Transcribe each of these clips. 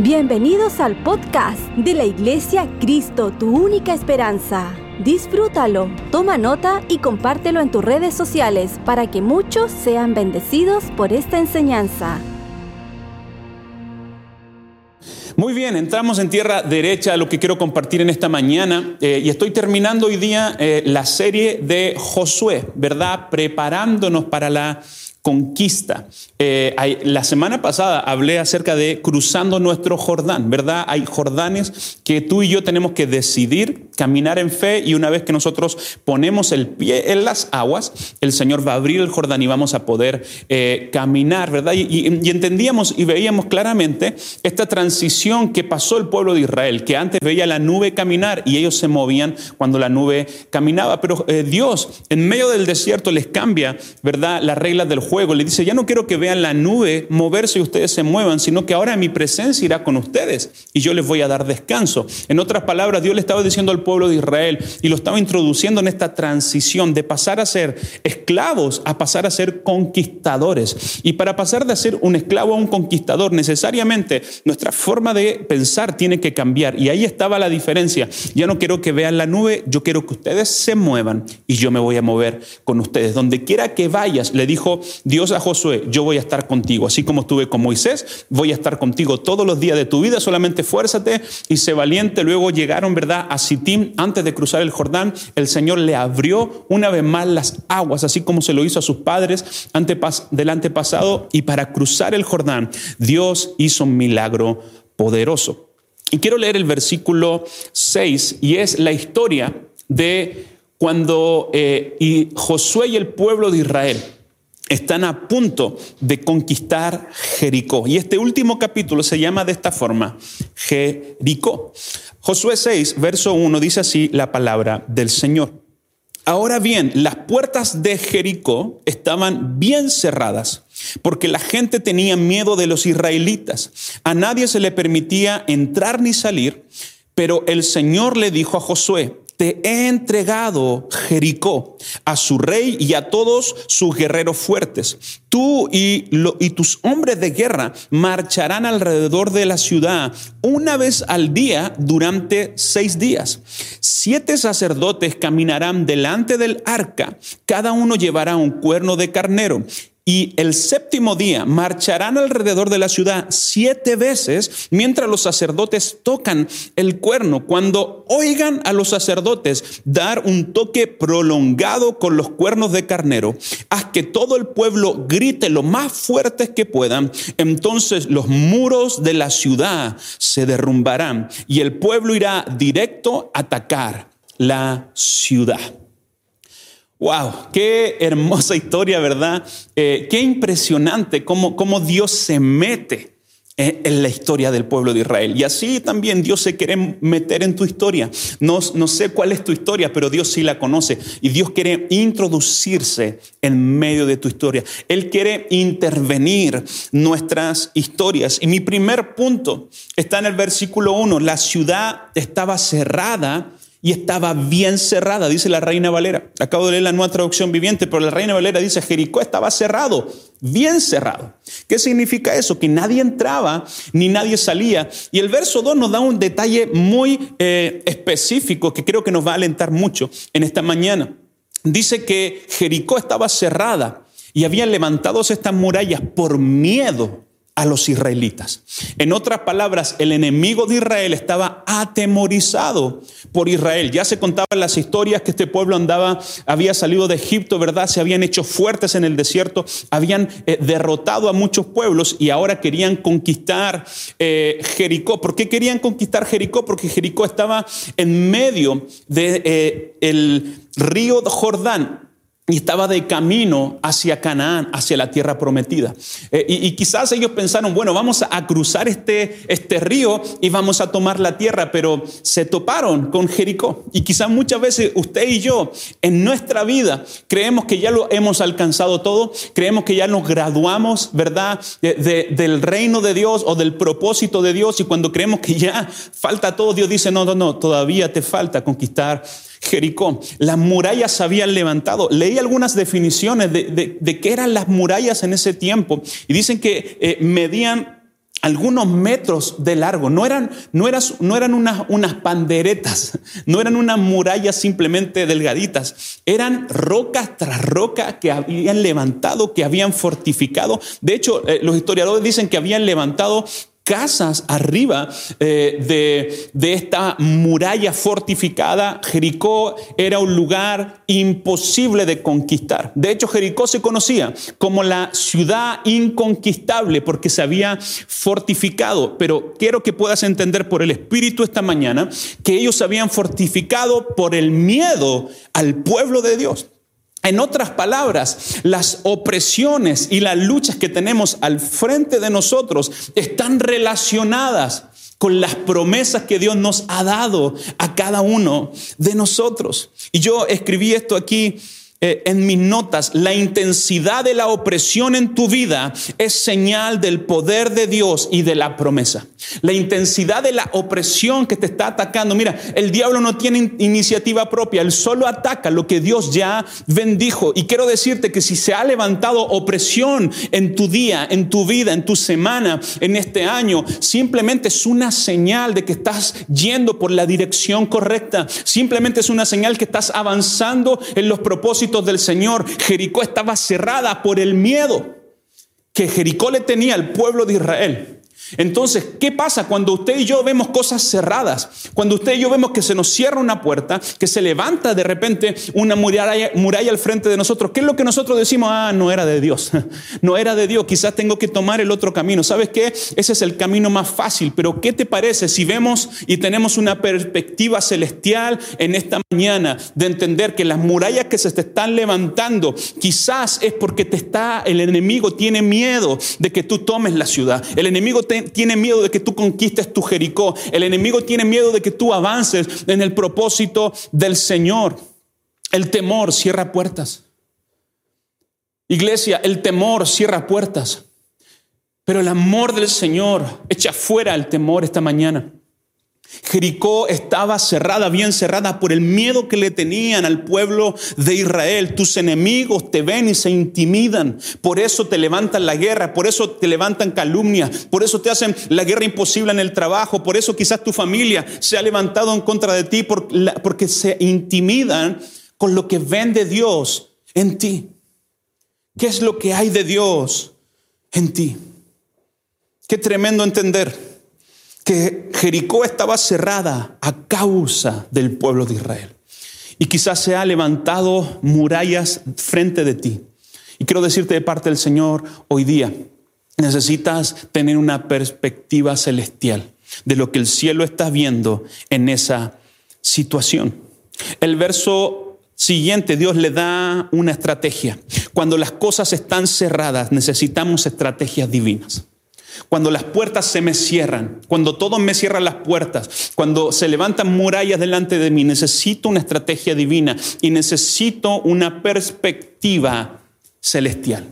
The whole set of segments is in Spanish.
Bienvenidos al podcast de la Iglesia Cristo, tu única esperanza. Disfrútalo, toma nota y compártelo en tus redes sociales para que muchos sean bendecidos por esta enseñanza. Muy bien, entramos en tierra derecha, lo que quiero compartir en esta mañana. Eh, y estoy terminando hoy día eh, la serie de Josué, ¿verdad? Preparándonos para la conquista. Eh, la semana pasada hablé acerca de cruzando nuestro Jordán, ¿verdad? Hay Jordanes que tú y yo tenemos que decidir caminar en fe y una vez que nosotros ponemos el pie en las aguas, el Señor va a abrir el Jordán y vamos a poder eh, caminar, ¿verdad? Y, entendíamos y veíamos claramente esta transición que pasó el pueblo de Israel, que antes veía la nube caminar y ellos se movían cuando la nube caminaba, pero eh, Dios en medio del desierto les cambia, ¿verdad? Las reglas del juego le dice, ya no quiero que vean la nube moverse y ustedes se muevan, sino que ahora mi presencia irá con ustedes y yo les voy a dar descanso. En otras palabras, Dios le estaba diciendo al pueblo de Israel y lo estaba introduciendo en esta transición de pasar a ser esclavos a pasar a ser conquistadores. Y para pasar de ser un esclavo a un conquistador, necesariamente nuestra forma de pensar tiene que cambiar. Y ahí estaba la diferencia. Ya no quiero que vean la nube, yo quiero que ustedes se muevan y yo me voy a mover con ustedes. Donde quiera que vayas, le dijo Dios a Josué, yo voy a estar contigo, así como estuve con Moisés, voy a estar contigo todos los días de tu vida, solamente fuérzate y sé valiente. Luego llegaron, ¿verdad?, a Sittim antes de cruzar el Jordán, el Señor le abrió una vez más las aguas, así como se lo hizo a sus padres del antepasado, y para cruzar el Jordán, Dios hizo un milagro poderoso. Y quiero leer el versículo 6, y es la historia de cuando eh, y Josué y el pueblo de Israel están a punto de conquistar Jericó. Y este último capítulo se llama de esta forma, Jericó. Josué 6, verso 1 dice así la palabra del Señor. Ahora bien, las puertas de Jericó estaban bien cerradas, porque la gente tenía miedo de los israelitas. A nadie se le permitía entrar ni salir, pero el Señor le dijo a Josué, te he entregado Jericó a su rey y a todos sus guerreros fuertes. Tú y, y, tus hombres de guerra marcharán alrededor de la ciudad una vez al día durante seis días. Siete sacerdotes caminarán delante del arca, cada uno llevará un cuerno de carnero y el séptimo día marcharán alrededor de la ciudad siete veces mientras los sacerdotes tocan el cuerno. Cuando oigan a los sacerdotes dar un toque prolongado con los cuernos de carnero, haz que todo el pueblo grite lo más fuertes que puedan, entonces los muros de la ciudad se derrumbarán y el pueblo irá directo a atacar la ciudad. Wow, qué hermosa historia, ¿verdad? Eh, qué impresionante cómo, cómo Dios se mete en la historia del pueblo de Israel. Y así también Dios se quiere meter en tu historia. No, no, sé cuál es tu historia, pero Dios sí la conoce. Y Dios quiere introducirse en medio de tu historia. Él quiere intervenir nuestras historias. Y mi primer punto está en el versículo 1. La ciudad estaba cerrada y estaba bien cerrada, dice la Reina Valera. Acabo de leer la nueva traducción viviente, pero la Reina Valera dice, Jericó estaba cerrado, bien cerrado. ¿Qué significa eso? Que nadie entraba ni nadie salía. Y el verso 2 nos da un detalle muy eh, específico que creo que nos va a alentar mucho en esta mañana. Dice que Jericó estaba cerrada y habían levantado estas murallas por miedo a los israelitas. En otras palabras, el enemigo de Israel estaba atemorizado por Israel. Ya se contaban las historias que este pueblo andaba, había salido de Egipto, ¿verdad? Se habían hecho fuertes en el desierto, habían eh, derrotado a muchos pueblos y ahora querían conquistar eh, Jericó. ¿Por qué querían conquistar Jericó? Porque Jericó estaba en medio del de, eh, río Jordán y estaba de camino hacia Canaán, hacia la tierra prometida. Eh, y, quizás ellos pensaron, bueno, vamos a cruzar este, este río y vamos a tomar la tierra, pero se toparon con Jericó. Y quizás muchas veces usted y yo en nuestra vida creemos que ya lo hemos alcanzado todo, creemos que ya nos graduamos, ¿verdad?, del reino de Dios o del propósito de Dios. Y cuando creemos que ya falta todo, Dios dice, no, no, no, todavía te falta conquistar Jericó. Las murallas se habían levantado. Leí algunas definiciones de, qué eran las murallas en ese tiempo y dicen que eh, medían algunos metros de largo. No eran, no no eran unas, unas panderetas, no eran unas murallas simplemente delgaditas. Eran rocas tras roca que habían levantado, que habían fortificado. De hecho, eh, los historiadores dicen que habían levantado casas arriba eh, de, de, esta muralla fortificada, Jericó era un lugar imposible de conquistar. De hecho, Jericó se conocía como la ciudad inconquistable porque se había fortificado. Pero quiero que puedas entender por el Espíritu esta mañana que ellos se habían fortificado por el miedo al pueblo de Dios. En otras palabras, las opresiones y las luchas que tenemos al frente de nosotros están relacionadas con las promesas que Dios nos ha dado a cada uno de nosotros. Y yo escribí esto aquí eh, en mis notas, la intensidad de la opresión en tu vida es señal del poder de Dios y de la promesa. La intensidad de la opresión que te está atacando. Mira, el diablo no tiene iniciativa propia, él solo ataca lo que Dios ya bendijo. Y quiero decirte que si se ha levantado opresión en tu día, en tu vida, en tu semana, en este año, simplemente es una señal de que estás yendo por la dirección correcta. Simplemente es una señal que estás avanzando en los propósitos del Señor. Jericó estaba cerrada por el miedo que Jericó le tenía al pueblo de Israel. Entonces, ¿qué pasa cuando usted y yo vemos cosas cerradas? Cuando usted y yo vemos que se nos cierra una puerta, que se levanta de repente una muralla, muralla, al frente de nosotros. ¿Qué es lo que nosotros decimos? Ah, no era de Dios. No era de Dios. Quizás tengo que tomar el otro camino. ¿Sabes qué? Ese es el camino más fácil. Pero ¿qué te parece si vemos y tenemos una perspectiva celestial en esta mañana de entender que las murallas que se te están levantando quizás es porque te está, el enemigo tiene miedo de que tú tomes la ciudad. El enemigo te tiene miedo de que tú conquistes tu Jericó. El enemigo tiene miedo de que tú avances en el propósito del Señor. El temor cierra puertas. Iglesia, el temor cierra puertas. Pero el amor del Señor echa fuera el temor esta mañana. Jericó estaba cerrada, bien cerrada por el miedo que le tenían al pueblo de Israel. Tus enemigos te ven y se intimidan. Por eso te levantan la guerra, por eso te levantan calumnias, por eso te hacen la guerra imposible en el trabajo, por eso quizás tu familia se ha levantado en contra de ti porque se intimidan con lo que ven de Dios en ti. ¿Qué es lo que hay de Dios en ti? Qué tremendo entender que Jericó estaba cerrada a causa del pueblo de Israel. Y quizás se ha levantado murallas frente de ti. Y quiero decirte de parte del Señor hoy día, necesitas tener una perspectiva celestial de lo que el cielo está viendo en esa situación. El verso siguiente, Dios le da una estrategia. Cuando las cosas están cerradas, necesitamos estrategias divinas. Cuando las puertas se me cierran, cuando todo me cierra las puertas, cuando se levantan murallas delante de mí, necesito una estrategia divina y necesito una perspectiva celestial.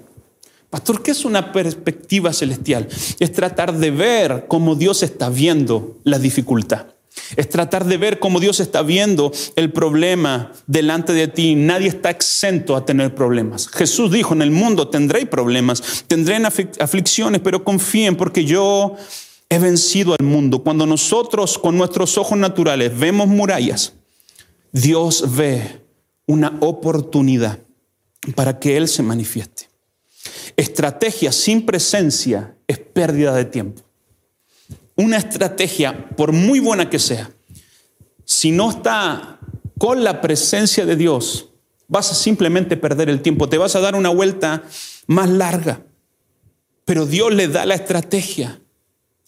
Pastor, ¿qué es una perspectiva celestial? Es tratar de ver cómo Dios está viendo la dificultad. Es tratar de ver cómo Dios está viendo el problema delante de ti. Nadie está exento a tener problemas. Jesús dijo, en el mundo tendréis problemas, tendré aflicciones, pero confíen porque yo he vencido al mundo. Cuando nosotros con nuestros ojos naturales vemos murallas, Dios ve una oportunidad para que Él se manifieste. Estrategia sin presencia es pérdida de tiempo una estrategia, por muy buena que sea, si no está con la presencia de Dios, vas a simplemente perder el tiempo, te vas a dar una vuelta más larga. Pero Dios le da la estrategia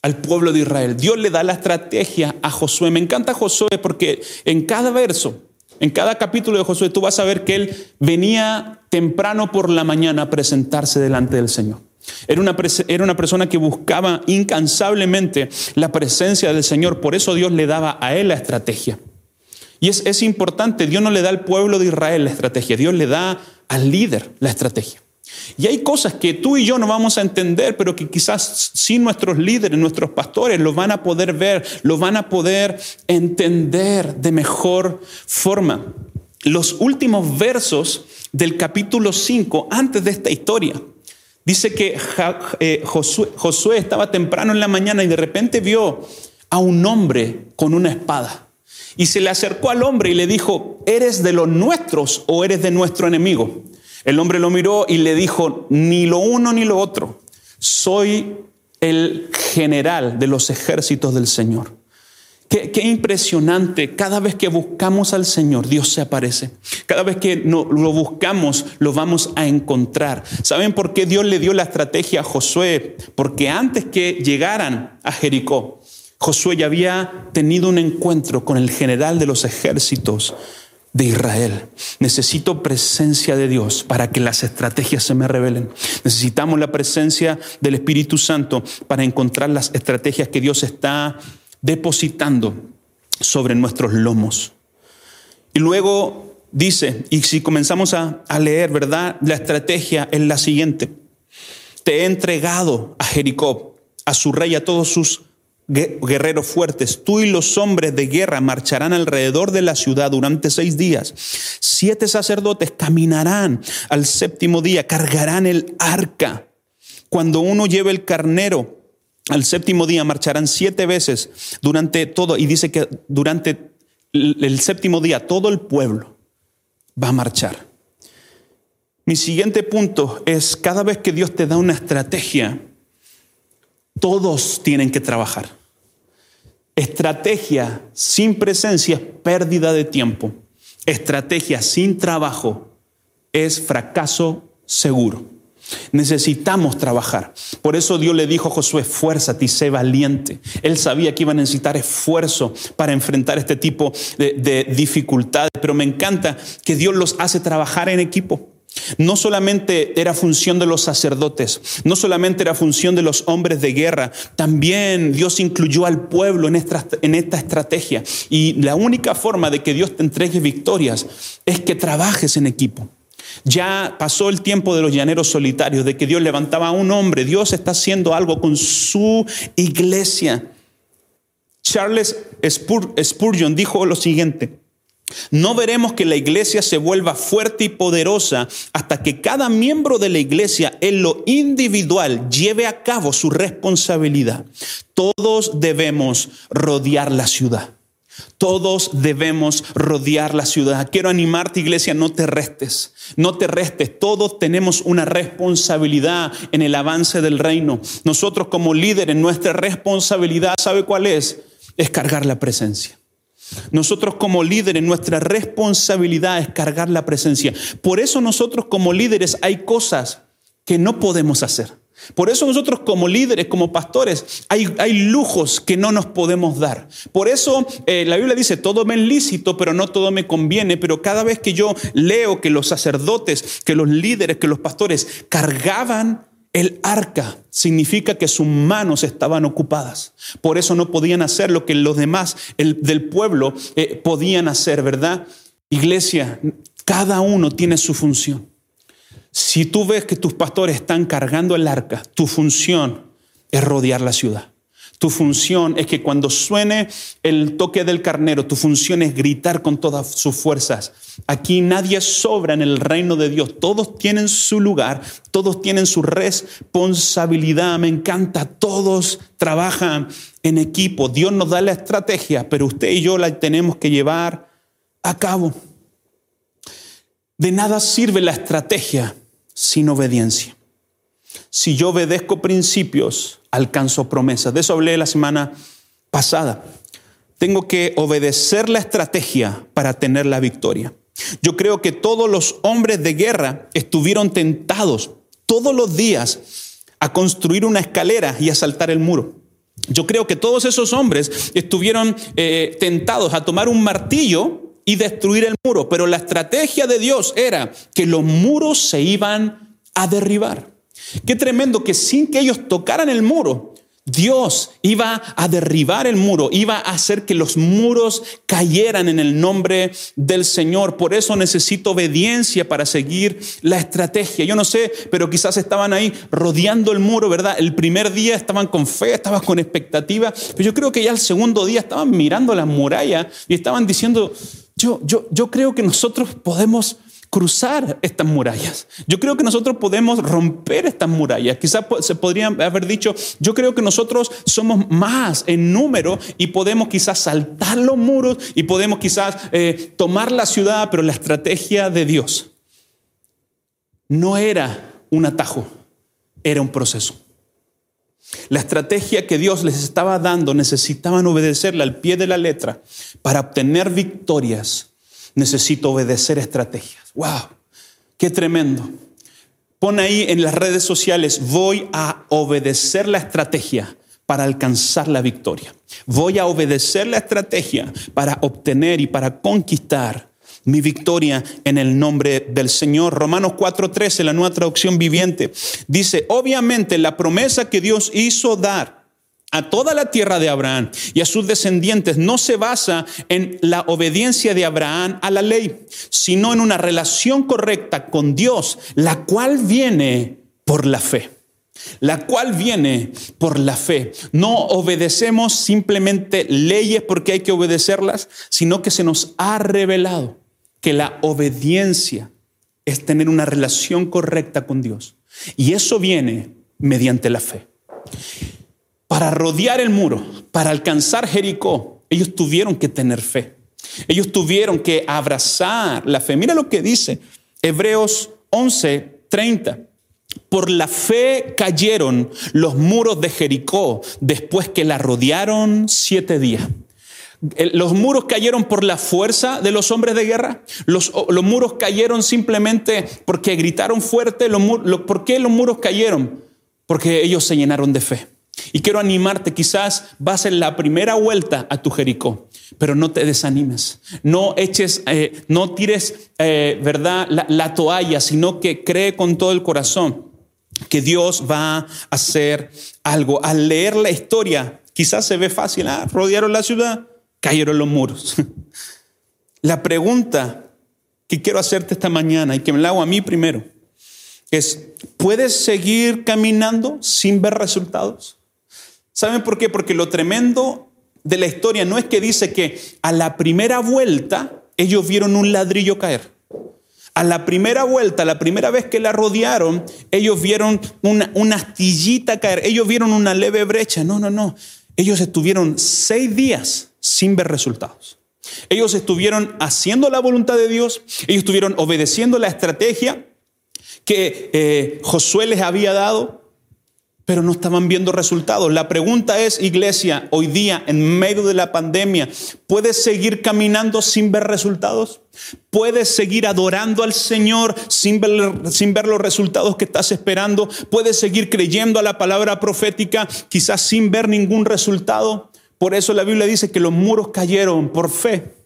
al pueblo de Israel. Dios le da la estrategia a Josué. Me encanta Josué porque en cada verso, en cada capítulo de Josué, tú vas a ver que él venía temprano por la mañana a presentarse delante del Señor. Era una, era una, persona que buscaba incansablemente la presencia del Señor, por eso Dios le daba a él la estrategia. Y es, es importante, Dios no le da al pueblo de Israel la estrategia, Dios le da al líder la estrategia. Y hay cosas que tú y yo no vamos a entender, pero que quizás sí nuestros líderes, nuestros pastores lo van a poder ver, lo van a poder entender de mejor forma. Los últimos versos del capítulo 5, antes de esta historia, Dice que eh, Josué, estaba temprano en la mañana y de repente vio a un hombre con una espada. Y se le acercó al hombre y le dijo, ¿eres de los nuestros o eres de nuestro enemigo? El hombre lo miró y le dijo, ni lo uno ni lo otro. Soy el general de los ejércitos del Señor. Qué, impresionante. Cada vez que buscamos al Señor, Dios se aparece. Cada vez que lo buscamos, lo vamos a encontrar. ¿Saben por qué Dios le dio la estrategia a Josué? Porque antes que llegaran a Jericó, Josué ya había tenido un encuentro con el general de los ejércitos de Israel. Necesito presencia de Dios para que las estrategias se me revelen. Necesitamos la presencia del Espíritu Santo para encontrar las estrategias que Dios está depositando sobre nuestros lomos. Y luego dice, y si comenzamos a, leer, ¿verdad? La estrategia es la siguiente. Te he entregado a Jericó, a su rey, a todos sus guerreros fuertes. Tú y los hombres de guerra marcharán alrededor de la ciudad durante seis días. Siete sacerdotes caminarán al séptimo día, cargarán el arca. Cuando uno lleve el carnero al séptimo día marcharán siete veces durante todo, y dice que durante el séptimo día todo el pueblo va a marchar. Mi siguiente punto es, cada vez que Dios te da una estrategia, todos tienen que trabajar. Estrategia sin presencia es pérdida de tiempo. Estrategia sin trabajo es fracaso seguro. Necesitamos trabajar. Por eso Dios le dijo a Josué, esfuérzate y sé valiente. Él sabía que iba a necesitar esfuerzo para enfrentar este tipo de, de dificultades, pero me encanta que Dios los hace trabajar en equipo. No solamente era función de los sacerdotes, no solamente era función de los hombres de guerra, también Dios incluyó al pueblo en esta, en esta, estrategia. Y la única forma de que Dios te entregue victorias es que trabajes en equipo. Ya pasó el tiempo de los llaneros solitarios, de que Dios levantaba a un hombre. Dios está haciendo algo con su iglesia. Charles Spurgeon dijo lo siguiente. No veremos que la iglesia se vuelva fuerte y poderosa hasta que cada miembro de la iglesia en lo individual lleve a cabo su responsabilidad. Todos debemos rodear la ciudad. Todos debemos rodear la ciudad. Quiero animarte, iglesia, no te restes, no te restes. Todos tenemos una responsabilidad en el avance del reino. Nosotros como líderes, nuestra responsabilidad, ¿sabe cuál es? Es cargar la presencia. Nosotros como líderes, nuestra responsabilidad es cargar la presencia. Por eso nosotros como líderes hay cosas que no podemos hacer. Por eso nosotros como líderes, como pastores, hay, hay lujos que no nos podemos dar. Por eso eh, la Biblia dice, todo me es lícito, pero no todo me conviene. Pero cada vez que yo leo que los sacerdotes, que los líderes, que los pastores cargaban el arca, significa que sus manos estaban ocupadas. Por eso no podían hacer lo que los demás el, del pueblo eh, podían hacer, ¿verdad? Iglesia, cada uno tiene su función. Si tú ves que tus pastores están cargando el arca, tu función es rodear la ciudad. Tu función es que cuando suene el toque del carnero, tu función es gritar con todas sus fuerzas. Aquí nadie sobra en el reino de Dios. Todos tienen su lugar, todos tienen su responsabilidad. Me encanta, todos trabajan en equipo. Dios nos da la estrategia, pero usted y yo la tenemos que llevar a cabo. De nada sirve la estrategia sin obediencia. Si yo obedezco principios, alcanzo promesas. De eso hablé la semana pasada. Tengo que obedecer la estrategia para tener la victoria. Yo creo que todos los hombres de guerra estuvieron tentados todos los días a construir una escalera y a saltar el muro. Yo creo que todos esos hombres estuvieron eh, tentados a tomar un martillo y destruir el muro. Pero la estrategia de Dios era que los muros se iban a derribar. Qué tremendo que sin que ellos tocaran el muro, Dios iba a derribar el muro, iba a hacer que los muros cayeran en el nombre del Señor. Por eso necesito obediencia para seguir la estrategia. Yo no sé, pero quizás estaban ahí rodeando el muro, ¿verdad? El primer día estaban con fe, estaban con expectativa, pero yo creo que ya el segundo día estaban mirando la muralla y estaban diciendo, yo, yo, creo que nosotros podemos cruzar estas murallas. Yo creo que nosotros podemos romper estas murallas. Quizás se podría haber dicho, yo creo que nosotros somos más en número y podemos quizás saltar los muros y podemos quizás eh, tomar la ciudad, pero la estrategia de Dios no era un atajo, era un proceso. La estrategia que Dios les estaba dando necesitaban obedecerla al pie de la letra para obtener victorias necesito obedecer estrategias. ¡Wow! ¡Qué tremendo! Pon ahí en las redes sociales, voy a obedecer la estrategia para alcanzar la victoria. Voy a obedecer la estrategia para obtener y para conquistar mi victoria en el nombre del Señor. Romanos 4:13, la nueva traducción viviente, dice, obviamente la promesa que Dios hizo dar a toda la tierra de Abraham y a sus descendientes no se basa en la obediencia de Abraham a la ley, sino en una relación correcta con Dios, la cual viene por la fe. La cual viene por la fe. No obedecemos simplemente leyes porque hay que obedecerlas, sino que se nos ha revelado que la obediencia es tener una relación correcta con Dios. Y eso viene mediante la fe. Para rodear el muro, para alcanzar Jericó, ellos tuvieron que tener fe. Ellos tuvieron que abrazar la fe. Mira lo que dice Hebreos 11, 30. Por la fe cayeron los muros de Jericó después que la rodearon siete días. Los muros cayeron por la fuerza de los hombres de guerra. Los, los muros cayeron simplemente porque gritaron fuerte. ¿Por qué los muros cayeron? Porque ellos se llenaron de fe. Y quiero animarte, quizás vas en la primera vuelta a tu Jericó, pero no te desanimes, no eches, eh, no tires, eh, ¿verdad?, la, toalla, sino que cree con todo el corazón que Dios va a hacer algo. Al leer la historia, quizás se ve fácil, ah, rodearon la ciudad, cayeron los muros. la pregunta que quiero hacerte esta mañana y que me la hago a mí primero es, ¿puedes seguir caminando sin ver resultados? ¿Saben por qué? Porque lo tremendo de la historia no es que dice que a la primera vuelta ellos vieron un ladrillo caer. A la primera vuelta, la primera vez que la rodearon, ellos vieron una, una astillita caer, ellos vieron una leve brecha. No, no, no. Ellos estuvieron seis días sin ver resultados. Ellos estuvieron haciendo la voluntad de Dios, ellos estuvieron obedeciendo la estrategia que eh, Josué les había dado, pero no estaban viendo resultados. La pregunta es, iglesia, hoy día, en medio de la pandemia, ¿puedes seguir caminando sin ver resultados? ¿Puedes seguir adorando al Señor sin ver, sin ver los resultados que estás esperando? ¿Puedes seguir creyendo a la palabra profética quizás sin ver ningún resultado? Por eso la Biblia dice que los muros cayeron por fe.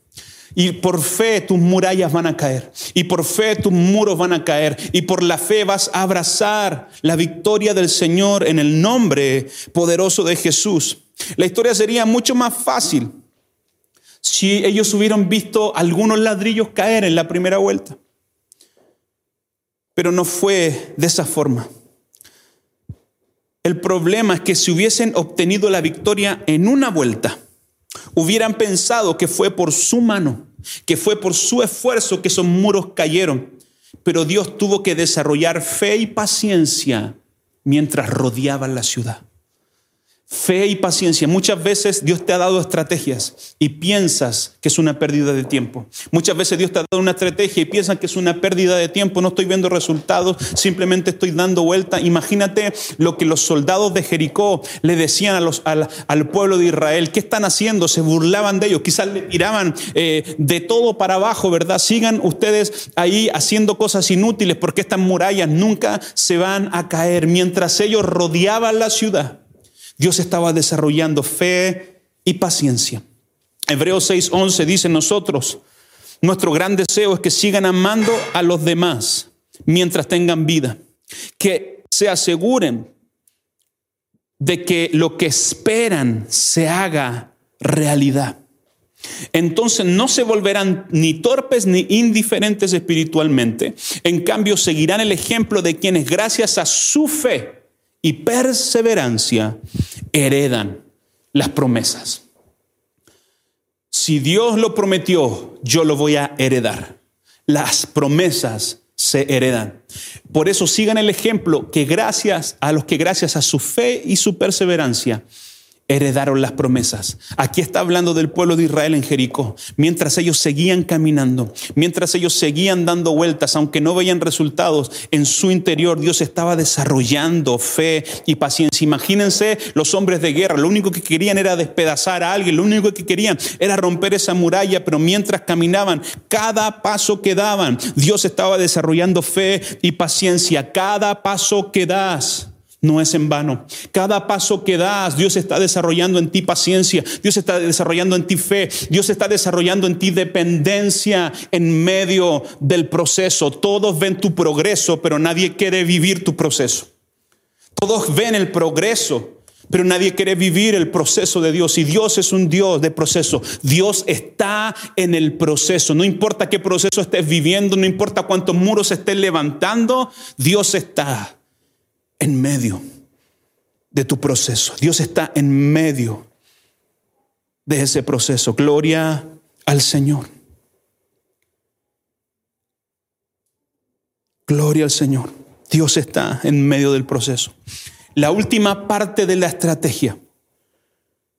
Y por fe tus murallas van a caer. Y por fe tus muros van a caer. Y por la fe vas a abrazar la victoria del Señor en el nombre poderoso de Jesús. La historia sería mucho más fácil si ellos hubieran visto algunos ladrillos caer en la primera vuelta. Pero no fue de esa forma. El problema es que si hubiesen obtenido la victoria en una vuelta, hubieran pensado que fue por su mano, que fue por su esfuerzo que esos muros cayeron. Pero Dios tuvo que desarrollar fe y paciencia mientras rodeaban la ciudad. Fe y paciencia. Muchas veces Dios te ha dado estrategias y piensas que es una pérdida de tiempo. Muchas veces Dios te ha dado una estrategia y piensas que es una pérdida de tiempo. No estoy viendo resultados, simplemente estoy dando vuelta. Imagínate lo que los soldados de Jericó le decían al, pueblo de Israel. ¿Qué están haciendo? Se burlaban de ellos. Quizás le tiraban eh, de todo para abajo, ¿verdad? Sigan ustedes ahí haciendo cosas inútiles porque estas murallas nunca se van a caer. Mientras ellos rodeaban la ciudad Dios estaba desarrollando fe y paciencia. Hebreos 6:11 dice nosotros, nuestro gran deseo es que sigan amando a los demás mientras tengan vida, que se aseguren de que lo que esperan se haga realidad. Entonces no se volverán ni torpes ni indiferentes espiritualmente. En cambio, seguirán el ejemplo de quienes gracias a su fe y perseverancia heredan las promesas. Si Dios lo prometió, yo lo voy a heredar. las promesas se heredan. Por eso sigan el ejemplo que gracias a los que gracias a su fe y su perseverancia heredaron las promesas. Aquí está hablando del pueblo de Israel en Jericó, mientras ellos seguían caminando, mientras ellos seguían dando vueltas, aunque no veían resultados, en su interior Dios estaba desarrollando fe y paciencia. Imagínense los hombres de guerra, lo único que querían era despedazar a alguien, lo único que querían era romper esa muralla, pero mientras caminaban, cada paso que daban, Dios estaba desarrollando fe y paciencia, cada paso que das no es en vano. Cada paso que das, Dios está desarrollando en ti paciencia, Dios está desarrollando en ti fe, Dios está desarrollando en ti dependencia en medio del proceso. Todos ven tu progreso, pero nadie quiere vivir tu proceso. Todos ven el progreso, pero nadie quiere vivir el proceso de Dios. Y Dios es un Dios de proceso. Dios está en el proceso. No importa qué proceso estés viviendo, no importa cuántos muros estés levantando, Dios está en medio de tu proceso. Dios está en medio de ese proceso. Gloria al Señor. Gloria al Señor. Dios está en medio del proceso. La última parte de la estrategia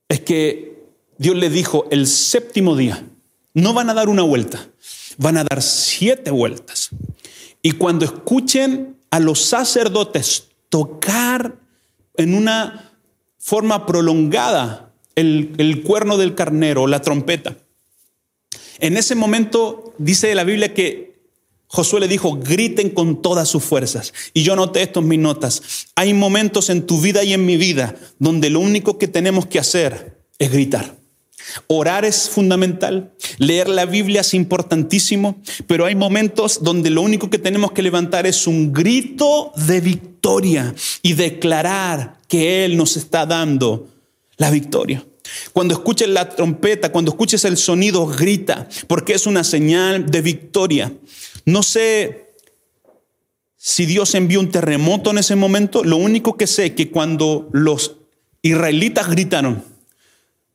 es que Dios le dijo el séptimo día, no van a dar una vuelta, van a dar siete vueltas. Y cuando escuchen a los sacerdotes tocar en una forma prolongada el, cuerno del carnero, la trompeta. En ese momento dice la Biblia que Josué le dijo, griten con todas sus fuerzas. Y yo noté esto en mis notas. Hay momentos en tu vida y en mi vida donde lo único que tenemos que hacer es gritar. Orar es fundamental, leer la Biblia es importantísimo, pero hay momentos donde lo único que tenemos que levantar es un grito de victoria y declarar que Él nos está dando la victoria. Cuando escuches la trompeta, cuando escuches el sonido, grita, porque es una señal de victoria. No sé si Dios envió un terremoto en ese momento, lo único que sé es que cuando los israelitas gritaron,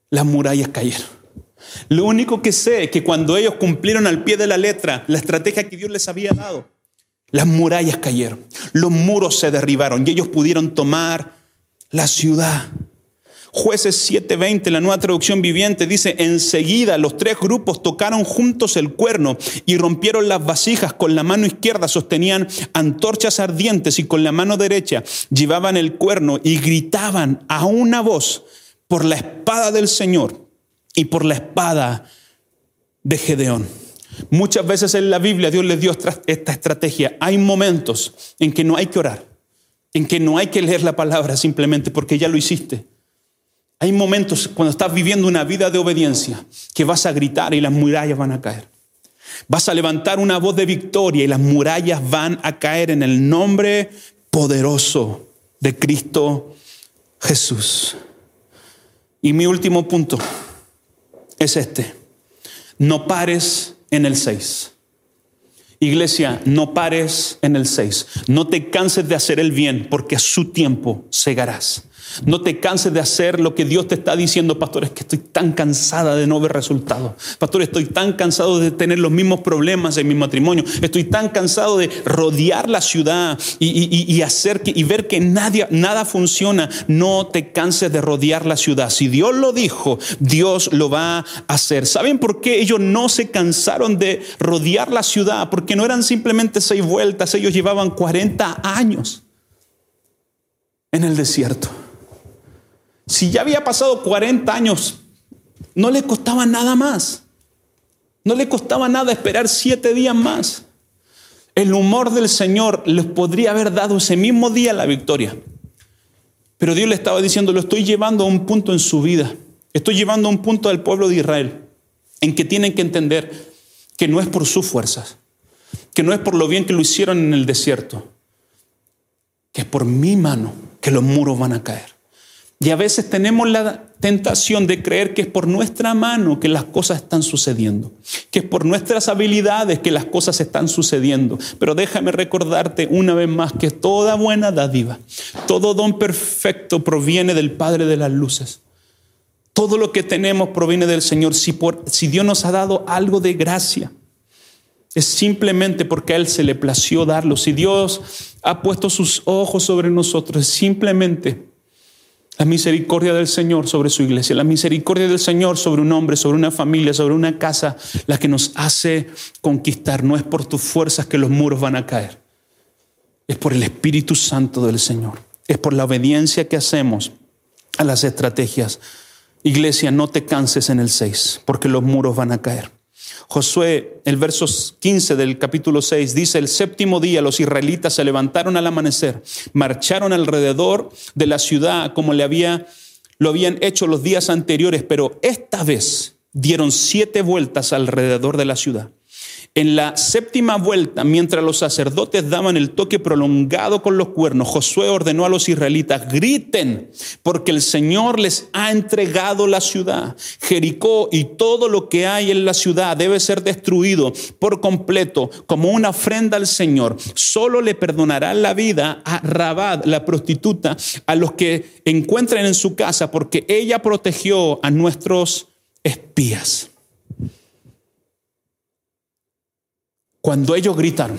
las murallas cayeron. Lo único que sé es que cuando ellos cumplieron al pie de la letra la estrategia que Dios les había dado, las murallas cayeron, los muros se derribaron y ellos pudieron tomar la ciudad. Jueces 7:20, la nueva traducción viviente, dice, enseguida los tres grupos tocaron juntos el cuerno y rompieron las vasijas. Con la mano izquierda sostenían antorchas ardientes y con la mano derecha llevaban el cuerno y gritaban a una voz por la espada del Señor y por la espada de Gedeón. Muchas veces en la Biblia Dios les dio esta estrategia. Hay momentos en que no hay que orar, en que no hay que leer la palabra simplemente porque ya lo hiciste. Hay momentos cuando estás viviendo una vida de obediencia que vas a gritar y las murallas van a caer. Vas a levantar una voz de victoria y las murallas van a caer en el nombre poderoso de Cristo Jesús. Y mi último punto es este. No pares en el 6. Iglesia, no pares en el 6. No te canses de hacer el bien porque a su tiempo segarás. No te canses de hacer lo que Dios te está diciendo, pastor, es que estoy tan cansada de no ver resultados. Pastor, estoy tan cansado de tener los mismos problemas en mi matrimonio. Estoy tan cansado de rodear la ciudad y, hacer que, ver que nadie, nada funciona. No te canses de rodear la ciudad. Si Dios lo dijo, Dios lo va a hacer. ¿Saben por qué ellos no se cansaron de rodear la ciudad? Porque no eran simplemente seis vueltas, ellos llevaban 40 años en el desierto. Si ya había pasado 40 años, no le costaba nada más. No le costaba nada esperar siete días más. El humor del Señor les podría haber dado ese mismo día la victoria. Pero Dios le estaba diciendo, lo estoy llevando a un punto en su vida. Estoy llevando a un punto al pueblo de Israel en que tienen que entender que no es por sus fuerzas, que no es por lo bien que lo hicieron en el desierto, que es por mi mano que los muros van a caer. Y a veces tenemos la tentación de creer que es por nuestra mano que las cosas están sucediendo, que es por nuestras habilidades que las cosas están sucediendo. Pero déjame recordarte una vez más que toda buena dádiva, todo don perfecto proviene del Padre de las Luces. Todo lo que tenemos proviene del Señor. Si, Dios nos ha dado algo de gracia, es simplemente porque a Él se le plació darlo. Si Dios ha puesto sus ojos sobre nosotros, es simplemente la misericordia del Señor sobre su iglesia, la misericordia del Señor sobre un hombre, sobre una familia, sobre una casa, la que nos hace conquistar. No es por tus fuerzas que los muros van a caer, es por el Espíritu Santo del Señor, es por la obediencia que hacemos a las estrategias. Iglesia, no te canses en el 6, porque los muros van a caer. Josué, el verso 15 del capítulo 6, dice, el séptimo día los israelitas se levantaron al amanecer, marcharon alrededor de la ciudad como le había, lo habían hecho los días anteriores, pero esta vez dieron siete vueltas alrededor de la ciudad. En la séptima vuelta, mientras los sacerdotes daban el toque prolongado con los cuernos, Josué ordenó a los israelitas, griten, porque el Señor les ha entregado la ciudad. Jericó y todo lo que hay en la ciudad debe ser destruido por completo como una ofrenda al Señor. Solo le perdonará la vida a Rabad, la prostituta, a los que encuentren en su casa, porque ella protegió a nuestros espías. Cuando ellos gritaron,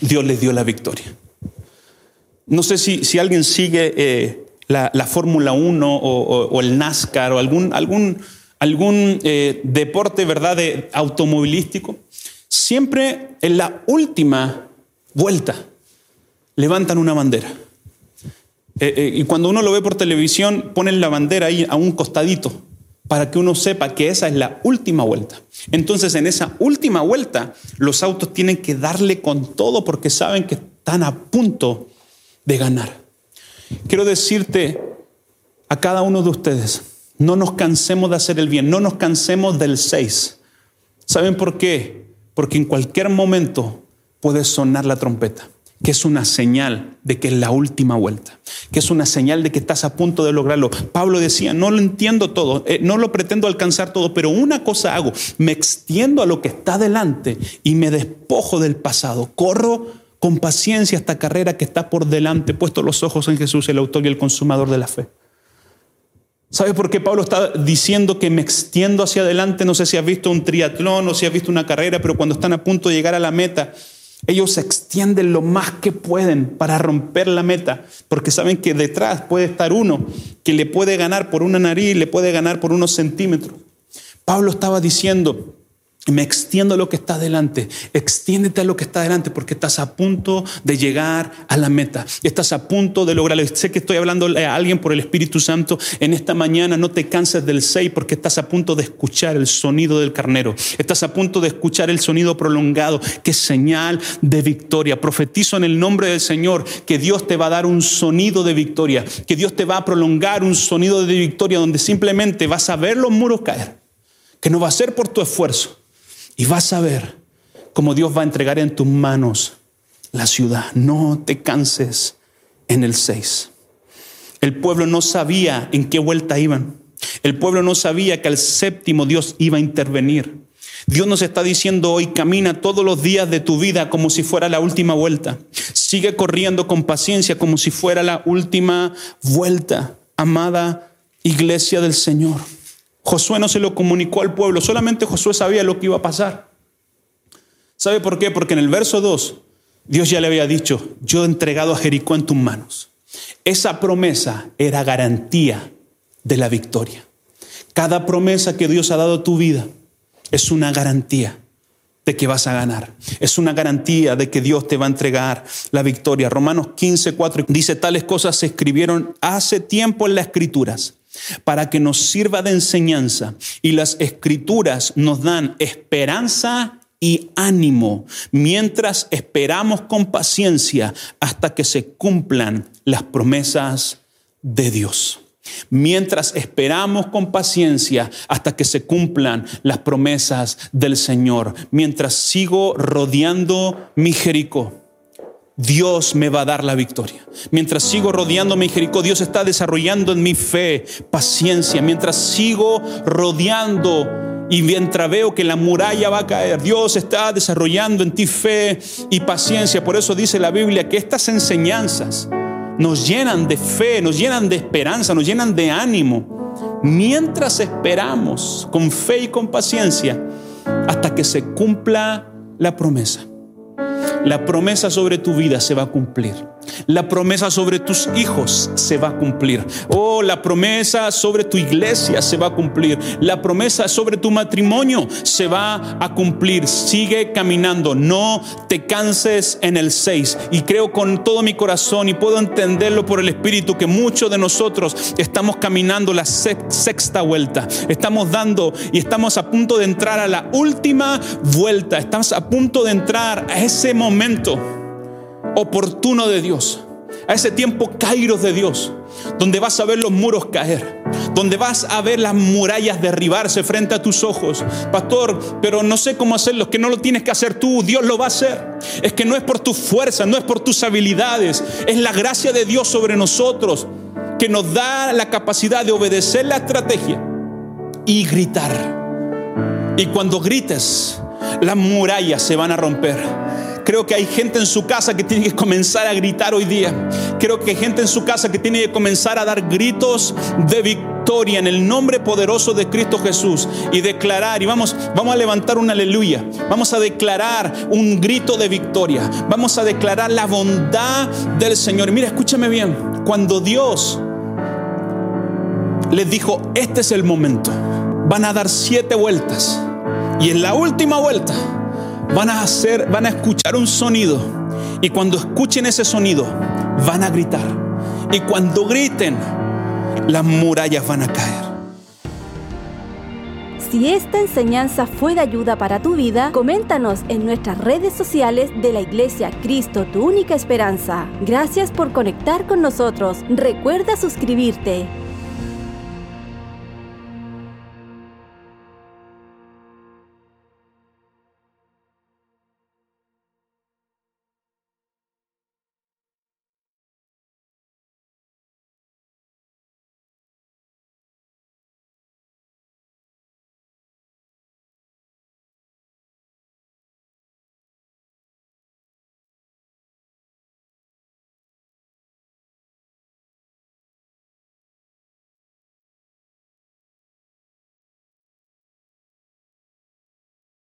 Dios les dio la victoria. No sé si, si alguien sigue eh, la, Fórmula 1 o, el NASCAR o algún, algún, algún eh, deporte ¿verdad? De automovilístico. Siempre en la última vuelta levantan una bandera. Eh, y cuando uno lo ve por televisión, ponen la bandera ahí a un costadito para que uno sepa que esa es la última vuelta. Entonces en esa última vuelta los autos tienen que darle con todo porque saben que están a punto de ganar. Quiero decirte a cada uno de ustedes, no nos cansemos de hacer el bien, no nos cansemos del 6. ¿Saben por qué? Porque en cualquier momento puede sonar la trompeta que es una señal de que es la última vuelta, que es una señal de que estás a punto de lograrlo. Pablo decía, no lo entiendo todo, eh, no lo pretendo alcanzar todo, pero una cosa hago, me extiendo a lo que está delante y me despojo del pasado, corro con paciencia esta carrera que está por delante, puesto los ojos en Jesús, el autor y el consumador de la fe. ¿Sabes por qué Pablo está diciendo que me extiendo hacia adelante? No sé si has visto un triatlón o si has visto una carrera, pero cuando están a punto de llegar a la meta, ellos se extienden lo más que pueden para romper la meta, porque saben que detrás puede estar uno que le puede ganar por una nariz, le puede ganar por unos centímetros. Pablo estaba diciendo, me extiendo a lo que está delante. Extiéndete a lo que está delante porque estás a punto de llegar a la meta. Estás a punto de lograrlo. Sé que estoy hablando a alguien por el Espíritu Santo. En esta mañana no te canses del 6 porque estás a punto de escuchar el sonido del carnero. Estás a punto de escuchar el sonido prolongado es señal de victoria. Profetizo en el nombre del Señor que Dios te va a dar un sonido de victoria. Que Dios te va a prolongar un sonido de victoria donde simplemente vas a ver los muros caer. Que no va a ser por tu esfuerzo y vas a ver cómo Dios va a entregar en tus manos la ciudad. No te canses en el 6. El pueblo no sabía en qué vuelta iban. El pueblo no sabía que al séptimo Dios iba a intervenir. Dios nos está diciendo hoy, camina todos los días de tu vida como si fuera la última vuelta. Sigue corriendo con paciencia como si fuera la última vuelta. Amada iglesia del Señor. Josué no se lo comunicó al pueblo, solamente Josué sabía lo que iba a pasar. ¿Sabe por qué? Porque en el verso 2 Dios ya le había dicho, yo he entregado a Jericó en tus manos. Esa promesa era garantía de la victoria. Cada promesa que Dios ha dado a tu vida es una garantía de que vas a ganar. Es una garantía de que Dios te va a entregar la victoria. Romanos 15, 4 dice, tales cosas se escribieron hace tiempo en las escrituras para que nos sirva de enseñanza. Y las escrituras nos dan esperanza y ánimo mientras esperamos con paciencia hasta que se cumplan las promesas de Dios. Mientras esperamos con paciencia hasta que se cumplan las promesas del Señor. Mientras sigo rodeando mi Jericó Dios me va a dar la victoria. Mientras sigo rodeando mi Jericó, Dios está desarrollando en mi fe paciencia. Mientras sigo rodeando y mientras veo que la muralla va a caer, Dios está desarrollando en ti fe y paciencia. Por eso dice la Biblia que estas enseñanzas nos llenan de fe, nos llenan de esperanza, nos llenan de ánimo. Mientras esperamos con fe y con paciencia hasta que se cumpla la promesa. La promesa sobre tu vida se va a cumplir. La promesa sobre tus hijos se va a cumplir. Oh, la promesa sobre tu iglesia se va a cumplir. La promesa sobre tu matrimonio se va a cumplir. Sigue caminando. No te canses en el 6. Y creo con todo mi corazón y puedo entenderlo por el Espíritu que muchos de nosotros estamos caminando la sexta vuelta. Estamos dando y estamos a punto de entrar a la última vuelta. Estamos a punto de entrar a ese momento oportuno de Dios, a ese tiempo kairos de Dios, donde vas a ver los muros caer, donde vas a ver las murallas derribarse frente a tus ojos. Pastor, pero no sé cómo hacerlo, es que no lo tienes que hacer tú, Dios lo va a hacer. Es que no es por tu fuerza, no es por tus habilidades, es la gracia de Dios sobre nosotros que nos da la capacidad de obedecer la estrategia y gritar. Y cuando grites, las murallas se van a romper Creo que hay gente en su casa que tiene que comenzar a gritar hoy día. Creo que hay gente en su casa que tiene que comenzar a dar gritos de victoria en el nombre poderoso de Cristo Jesús y declarar y vamos vamos a levantar un aleluya. Vamos a declarar un grito de victoria. Vamos a declarar la bondad del Señor. Mira, escúchame bien. Cuando Dios les dijo, "Este es el momento." Van a dar siete vueltas. Y en la última vuelta van a hacer, van a escuchar un sonido y cuando escuchen ese sonido van a gritar y cuando griten las murallas van a caer. Si esta enseñanza fue de ayuda para tu vida, coméntanos en nuestras redes sociales de la Iglesia Cristo, tu única esperanza. Gracias por conectar con nosotros. Recuerda suscribirte.